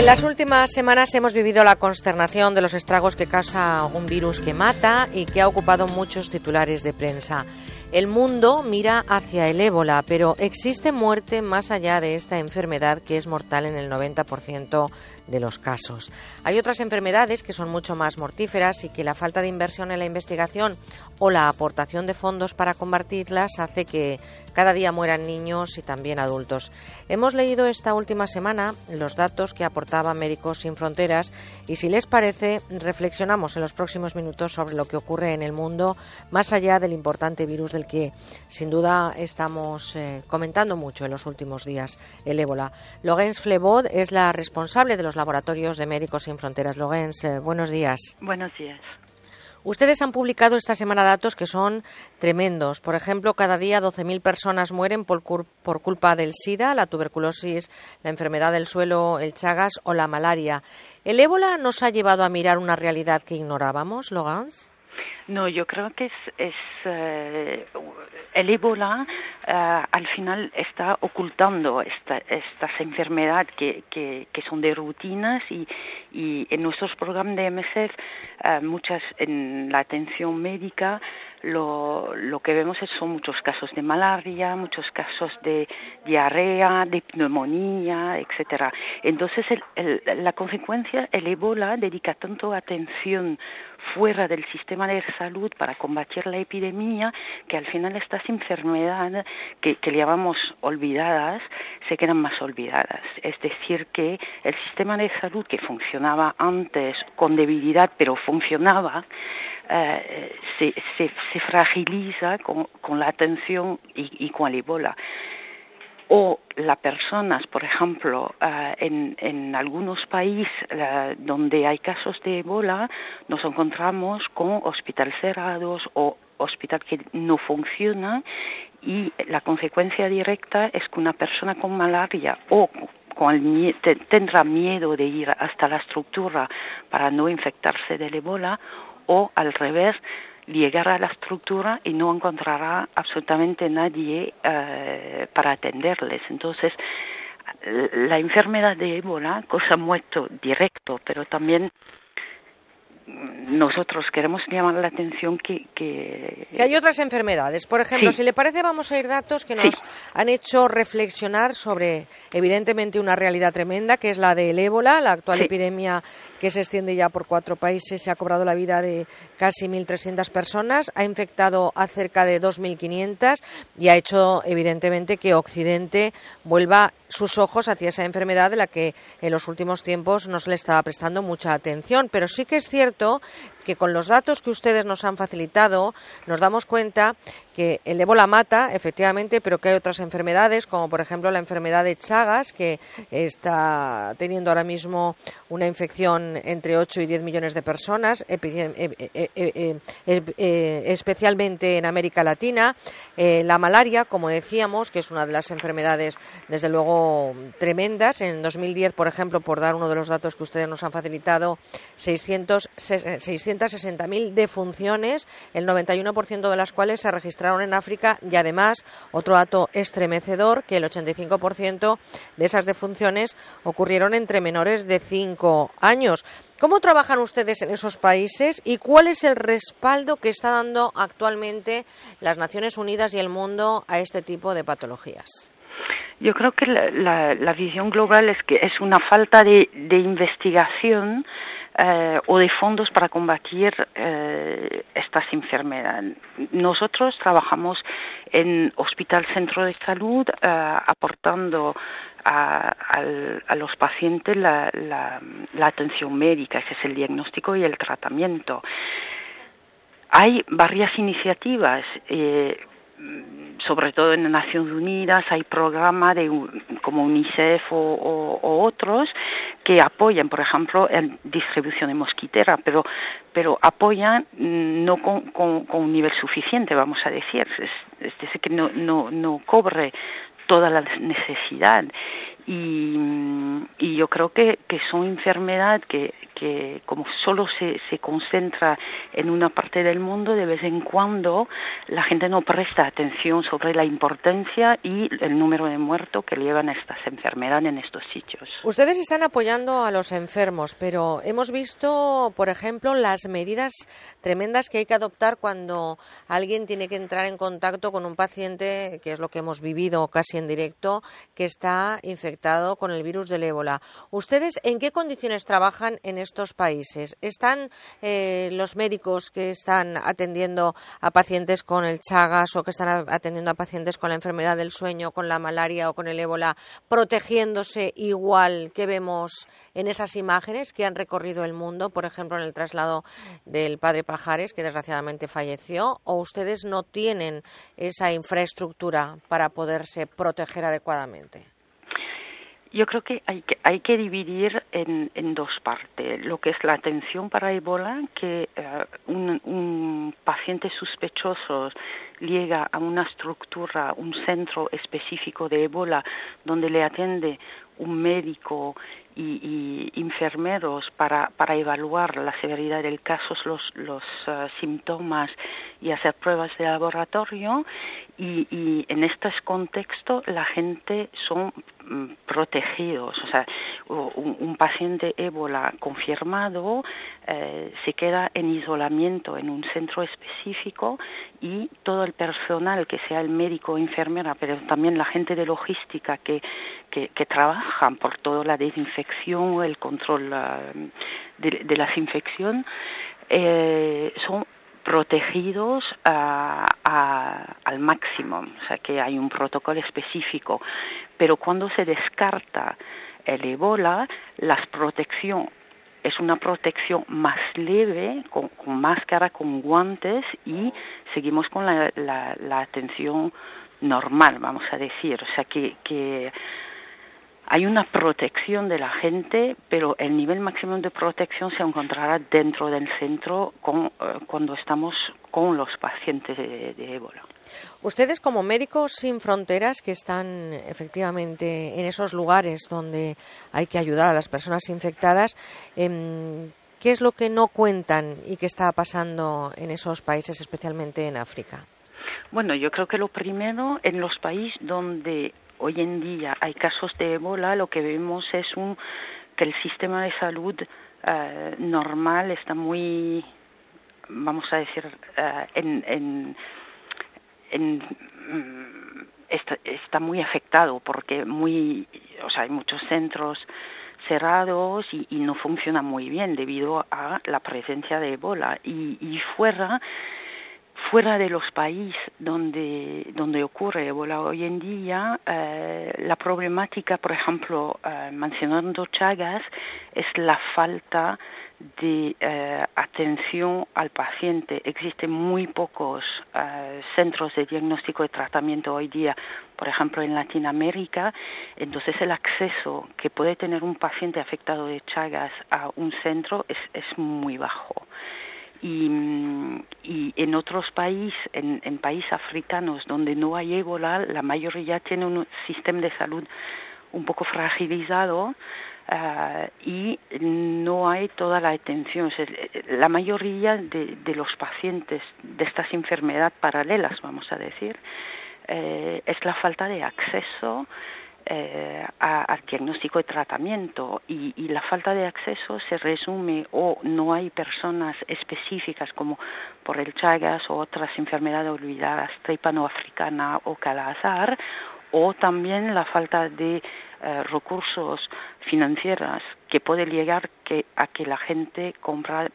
En las últimas semanas hemos vivido la consternación de los estragos que causa un virus que mata y que ha ocupado muchos titulares de prensa. El mundo mira hacia el ébola, pero existe muerte más allá de esta enfermedad que es mortal en el 90% de los casos. Hay otras enfermedades que son mucho más mortíferas y que la falta de inversión en la investigación o la aportación de fondos para combatirlas hace que cada día mueran niños y también adultos. Hemos leído esta última semana los datos que aportaban Médicos Sin Fronteras y si les parece reflexionamos en los próximos minutos sobre lo que ocurre en el mundo más allá del importante virus del que sin duda estamos eh, comentando mucho en los últimos días, el ébola. Lorenz Flebod es la responsable de los laboratorios de Médicos Sin Fronteras. Lorenz, eh, buenos días. Buenos días. Ustedes han publicado esta semana datos que son tremendos. Por ejemplo, cada día 12.000 personas mueren por, por, culpa del SIDA, la tuberculosis, la enfermedad del suelo, el Chagas o la malaria. ¿El ébola nos ha llevado a mirar una realidad que ignorábamos, Logans? No, yo creo que es, es eh, el ébola eh, al final está ocultando esta, estas enfermedades que, son de rutinas y, y en nuestros programas de MSF, eh, muchas en la atención médica, lo, lo que vemos son muchos casos de malaria, muchos casos de diarrea, de neumonía, etcétera. Entonces, el, la consecuencia, el ébola dedica tanto atención fuera del sistema de salud para combatir la epidemia que al final estas enfermedades que, que llamamos olvidadas se quedan más olvidadas. Es decir, que el sistema de salud que funcionaba antes con debilidad pero funcionaba, eh, se, se, se, fragiliza con, la atención y, y, con el ébola o las personas, por ejemplo, uh, en, en, algunos países uh, donde hay casos de ébola, nos encontramos con hospitales cerrados o hospitales que no funcionan y la consecuencia directa es que una persona con malaria o con el, tendrá miedo de ir hasta la estructura para no infectarse del ébola o al revés llegará a la estructura y no encontrará absolutamente nadie eh, para atenderles. Entonces, la enfermedad de ébola, cosa muerto directo, pero también nosotros queremos llamar la atención que, que... que hay otras enfermedades. Por ejemplo, sí. si le parece, vamos a ir datos que nos sí. han hecho reflexionar sobre, evidentemente, una realidad tremenda, que es la del ébola, la actual sí. epidemia que se extiende ya por cuatro países, se ha cobrado la vida de casi 1.300 personas, ha infectado a cerca de 2.500 y ha hecho, evidentemente, que Occidente vuelva sus ojos hacia esa enfermedad de la que en los últimos tiempos no se le estaba prestando mucha atención. Pero sí que es cierto que con los datos que ustedes nos han facilitado nos damos cuenta que el ébola mata, efectivamente, pero que hay otras enfermedades, como por ejemplo la enfermedad de Chagas, que está teniendo ahora mismo una infección entre 8 y 10 millones de personas, especialmente en América Latina. Eh, la malaria, como decíamos, que es una de las enfermedades, desde luego, tremendas. En 2010, por ejemplo, por dar uno de los datos que ustedes nos han facilitado, 600, 660.000 defunciones, el 91% de las cuales se registraron en África y además otro dato estremecedor que el 85% de esas defunciones ocurrieron entre menores de 5 años. ¿Cómo trabajan ustedes en esos países y cuál es el respaldo que está dando actualmente las Naciones Unidas y el mundo a este tipo de patologías? Yo creo que la, visión global es que es una falta de investigación eh, o de fondos para combatir eh, estas enfermedades. Nosotros trabajamos en Hospital Centro de Salud eh, aportando a, a, los pacientes la, la, la atención médica, que es el diagnóstico y el tratamiento. Hay varias iniciativas. Eh, sobre todo en Naciones Unidas hay programas de como UNICEF o, otros que apoyan, por ejemplo, en distribución de mosquitera, pero pero apoyan no con, con, un nivel suficiente, vamos a decir, es, es decir, que no, no, no cobre toda la necesidad. Y, y yo creo que, que son enfermedades que, que como solo se, se concentra en una parte del mundo, de vez en cuando la gente no presta atención sobre la importancia y el número de muertos que llevan estas enfermedades en estos sitios. Ustedes están apoyando a los enfermos, pero hemos visto, por ejemplo, las medidas tremendas que hay que adoptar cuando alguien tiene que entrar en contacto con un paciente, que es lo que hemos vivido casi en directo, que está infectado con el virus del ébola. ¿Ustedes en qué condiciones trabajan en estos países? ¿Están eh, los médicos que están atendiendo a pacientes con el Chagas o que están atendiendo a pacientes con la enfermedad del sueño, con la malaria o con el ébola, protegiéndose igual que vemos en esas imágenes que han recorrido el mundo, por ejemplo, en el traslado del padre Pajares, que desgraciadamente falleció, o ustedes no tienen esa infraestructura para poderse proteger adecuadamente? Yo creo que hay que, hay que dividir en, en dos partes. Lo que es la atención para Ebola, que eh, un, un paciente sospechoso llega a una estructura, un centro específico de Ebola, donde le atiende un médico y, y enfermeros para, para, evaluar la severidad del caso, los, los uh, síntomas y hacer pruebas de laboratorio. Y, en este contexto la gente son mm, protegidos. O sea, un, un paciente ébola confirmado eh, se queda en isolamiento en un centro específico y todo el personal, que sea el médico o enfermera, pero también la gente de logística que, que, que trabajan por toda la desinfección, el control de, de la infección, eh, son protegidos a, a, al máximo, o sea que hay un protocolo específico, pero cuando se descarta el ébola, la protección es una protección más leve, con, con, máscara, con guantes y seguimos con la, la, la atención normal, vamos a decir, o sea que, que hay una protección de la gente, pero el nivel máximo de protección se encontrará dentro del centro con, uh, cuando estamos con los pacientes de, de, ébola. Ustedes como médicos sin fronteras que están efectivamente en esos lugares donde hay que ayudar a las personas infectadas, eh, ¿qué es lo que no cuentan y qué está pasando en esos países, especialmente en África? Bueno, yo creo que lo primero en los países donde hoy en día hay casos de ébola, lo que vemos es un, que el sistema de salud uh, normal está muy, vamos a decir, uh, en, en, mm, está, está, muy afectado porque muy, o sea, hay muchos centros cerrados y, y no funciona muy bien debido a la presencia de ébola. Y, y fuera fuera de los países donde, donde ocurre ébola hoy en día, eh, la problemática, por ejemplo, eh, mencionando Chagas, es la falta de eh, atención al paciente. Existen muy pocos centros de diagnóstico y tratamiento hoy día, por ejemplo, en Latinoamérica. Entonces, el acceso que puede tener un paciente afectado de Chagas a un centro es, es muy bajo y, y en otros países, en, en países africanos donde no hay ébola, la mayoría tiene un sistema de salud un poco fragilizado uh, y no hay toda la atención. La mayoría de, de, los pacientes de estas enfermedades paralelas, vamos a decir, eh, es la falta de acceso eh, a, al diagnóstico y tratamiento. Y, y, la falta de acceso se resume o no hay personas específicas como por el Chagas o otras enfermedades olvidadas, tripanoafricana o calazar o también la falta de eh, recursos financieros que puede llegar que, a que la gente compra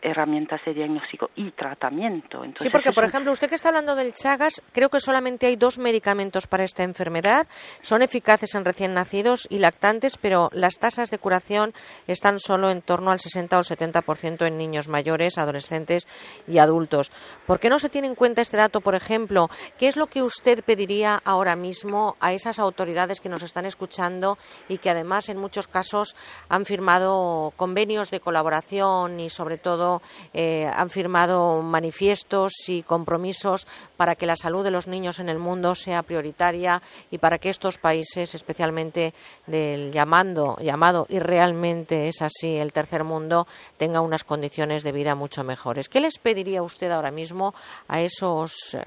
herramientas de diagnóstico y tratamiento. Entonces, sí, porque, por un... ejemplo, usted que está hablando del Chagas, creo que solamente hay dos medicamentos para esta enfermedad. Son eficaces en recién nacidos y lactantes, pero las tasas de curación están solo en torno al 60 o 70% en niños mayores, adolescentes y adultos. ¿Por qué no se tiene en cuenta este dato, por ejemplo? ¿Qué es lo que usted pediría ahora mismo a esas autoridades que nos están escuchando y que además en muchos casos han firmado convenios de colaboración y, sobre todo, eh, han firmado manifiestos y compromisos para que la salud de los niños en el mundo sea prioritaria y para que estos países, especialmente del llamando, llamado y realmente es así el tercer mundo, tengan unas condiciones de vida mucho mejores. ¿Qué les pediría usted ahora mismo a esos, eh,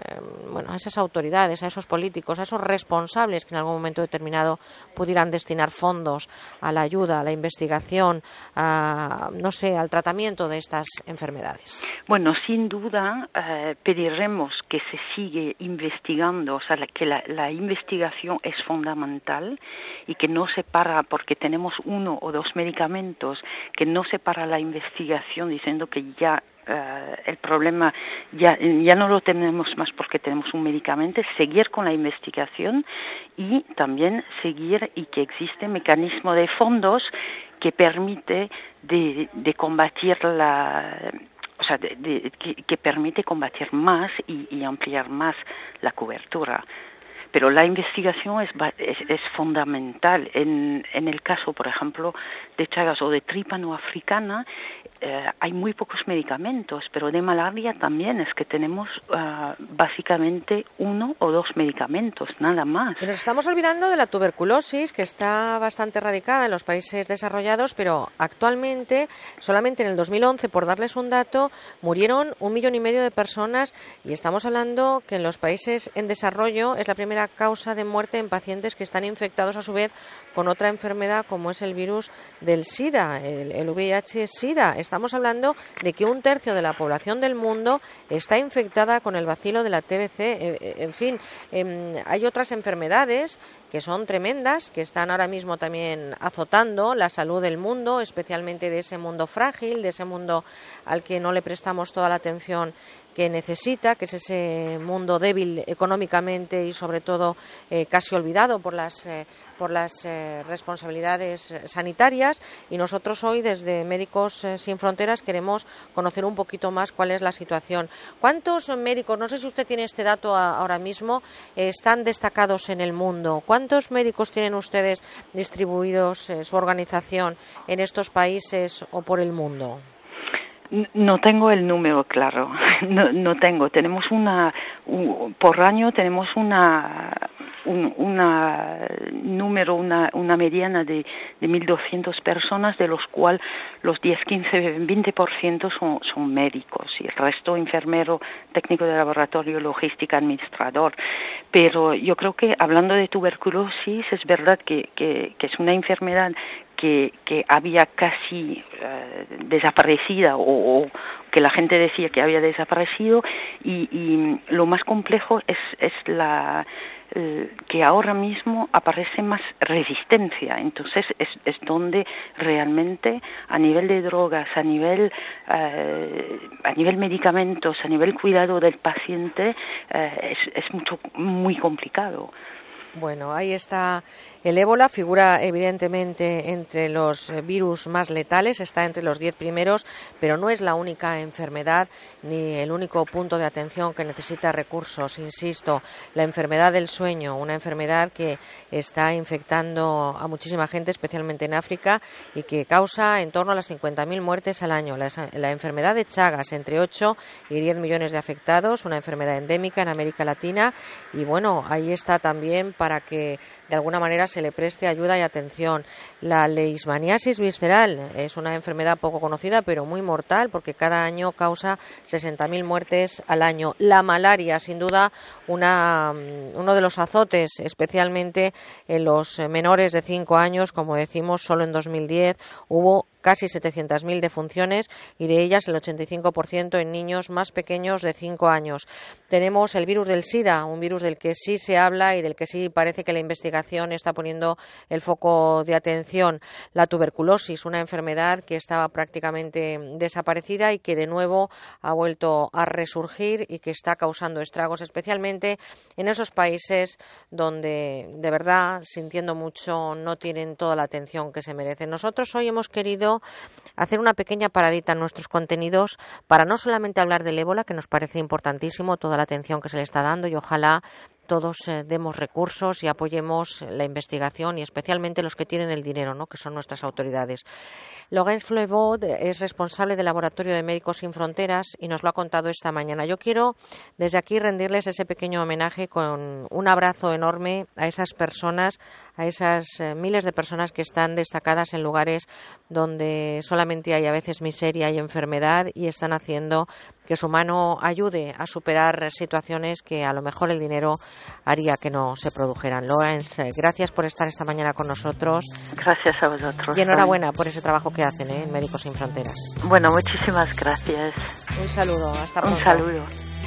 bueno, a esas autoridades, a esos políticos, a esos responsables que en algún momento determinado pudieran destinar fondos a la ayuda, a la investigación, no sé, al tratamiento de estas enfermedades? Bueno, sin duda eh, pediremos que se siga investigando, o sea, que la investigación es fundamental y que no se para porque tenemos uno o dos medicamentos, que no se para la investigación diciendo que ya eh, el problema ya, ya no lo tenemos más porque tenemos un medicamento, seguir con la investigación y también seguir y que existe mecanismo de fondos que permite de, de combatir la o sea, de, que, que, permite combatir más y, y ampliar más la cobertura pero la investigación es, es, es fundamental. En, en, el caso, por ejemplo, de Chagas o de trípano africana, eh, hay muy pocos medicamentos, pero de malaria también es que tenemos uh, básicamente uno o dos medicamentos, nada más. Nos estamos olvidando de la tuberculosis, que está bastante radicada en los países desarrollados, pero actualmente, solamente en el 2011, por darles un dato, murieron un millón y medio de personas y estamos hablando que en los países en desarrollo es la primera causa de muerte en pacientes que están infectados a su vez con otra enfermedad como es el virus del SIDA, el, el VIH-SIDA. Estamos hablando de que un tercio de la población del mundo está infectada con el vacilo de la TBC. Eh, eh, en fin, hay otras enfermedades que son tremendas, que están ahora mismo también azotando la salud del mundo, especialmente de ese mundo frágil, de ese mundo al que no le prestamos toda la atención que necesita, que es ese mundo débil económicamente y sobre todo eh, casi olvidado por las, eh, por las eh, responsabilidades sanitarias. Y nosotros hoy, desde Médicos Sin Fronteras, queremos conocer un poquito más cuál es la situación. ¿Cuántos médicos, no sé si usted tiene este dato ahora mismo, están destacados en el mundo? ¿Cuántos médicos tienen ustedes distribuidos, su organización, en estos países o por el mundo? No tengo el número claro, no, no tengo. Tenemos una, un, por año tenemos una, un una número, una, una mediana de, de 1.200 personas, de los cuales los 10, 15, 20% son, son médicos y el resto enfermero, técnico de laboratorio, logística, administrador. Pero yo creo que hablando de tuberculosis, es verdad que, que, que es una enfermedad que, que había casi uh, desaparecida o, o, que la gente decía que había desaparecido y, y lo más complejo es, es la eh, que ahora mismo aparece más resistencia. Entonces es, es donde realmente a nivel de drogas, a nivel, eh, a nivel medicamentos, a nivel cuidado del paciente, eh, es, es mucho, muy complicado. Bueno, ahí está el ébola, figura evidentemente entre los virus más letales, está entre los diez primeros, pero no es la única enfermedad ni el único punto de atención que necesita recursos. Insisto, la enfermedad del sueño, una enfermedad que está infectando a muchísima gente, especialmente en África, y que causa en torno a las 50.000 muertes al año. La, la enfermedad de Chagas, entre 8 y 10 millones de afectados, una enfermedad endémica en América Latina, y bueno, ahí está también para que de alguna manera se le preste ayuda y atención. La leishmaniasis visceral es una enfermedad poco conocida pero muy mortal porque cada año causa 60.000 muertes al año. La malaria, sin duda, una, uno de los azotes, especialmente en los menores de 5 años, como decimos, solo en 2010 hubo casi 700.000 defunciones y de ellas el 85% en niños más pequeños de 5 años. Tenemos el virus del SIDA, un virus del que sí se habla y del que sí parece que la investigación está poniendo el foco de atención. La tuberculosis, una enfermedad que estaba prácticamente desaparecida y que de nuevo ha vuelto a resurgir y que está causando estragos, especialmente en esos países donde de verdad, sintiendo mucho, no tienen toda la atención que se merecen. Nosotros hoy hemos querido hacer una pequeña paradita en nuestros contenidos para no solamente hablar del ébola, que nos parece importantísimo, toda la atención que se le está dando y ojalá todos eh, demos recursos y apoyemos la investigación y especialmente los que tienen el dinero, ¿no? que son nuestras autoridades. Laurence Flevaud es responsable del Laboratorio de Médicos Sin Fronteras y nos lo ha contado esta mañana. Yo quiero desde aquí rendirles ese pequeño homenaje con un abrazo enorme a esas personas, a esas eh, miles de personas que están destacadas en lugares donde solamente hay a veces miseria y enfermedad y están haciendo que su mano ayude a superar situaciones que a lo mejor el dinero haría que no se produjeran. Lawrence, eh, gracias por estar esta mañana con nosotros. Gracias a vosotros. Y enhorabuena por ese trabajo que hacen ¿eh? en Médicos Sin Fronteras. Bueno, muchísimas gracias. Un saludo, hasta pronto. Un saludo.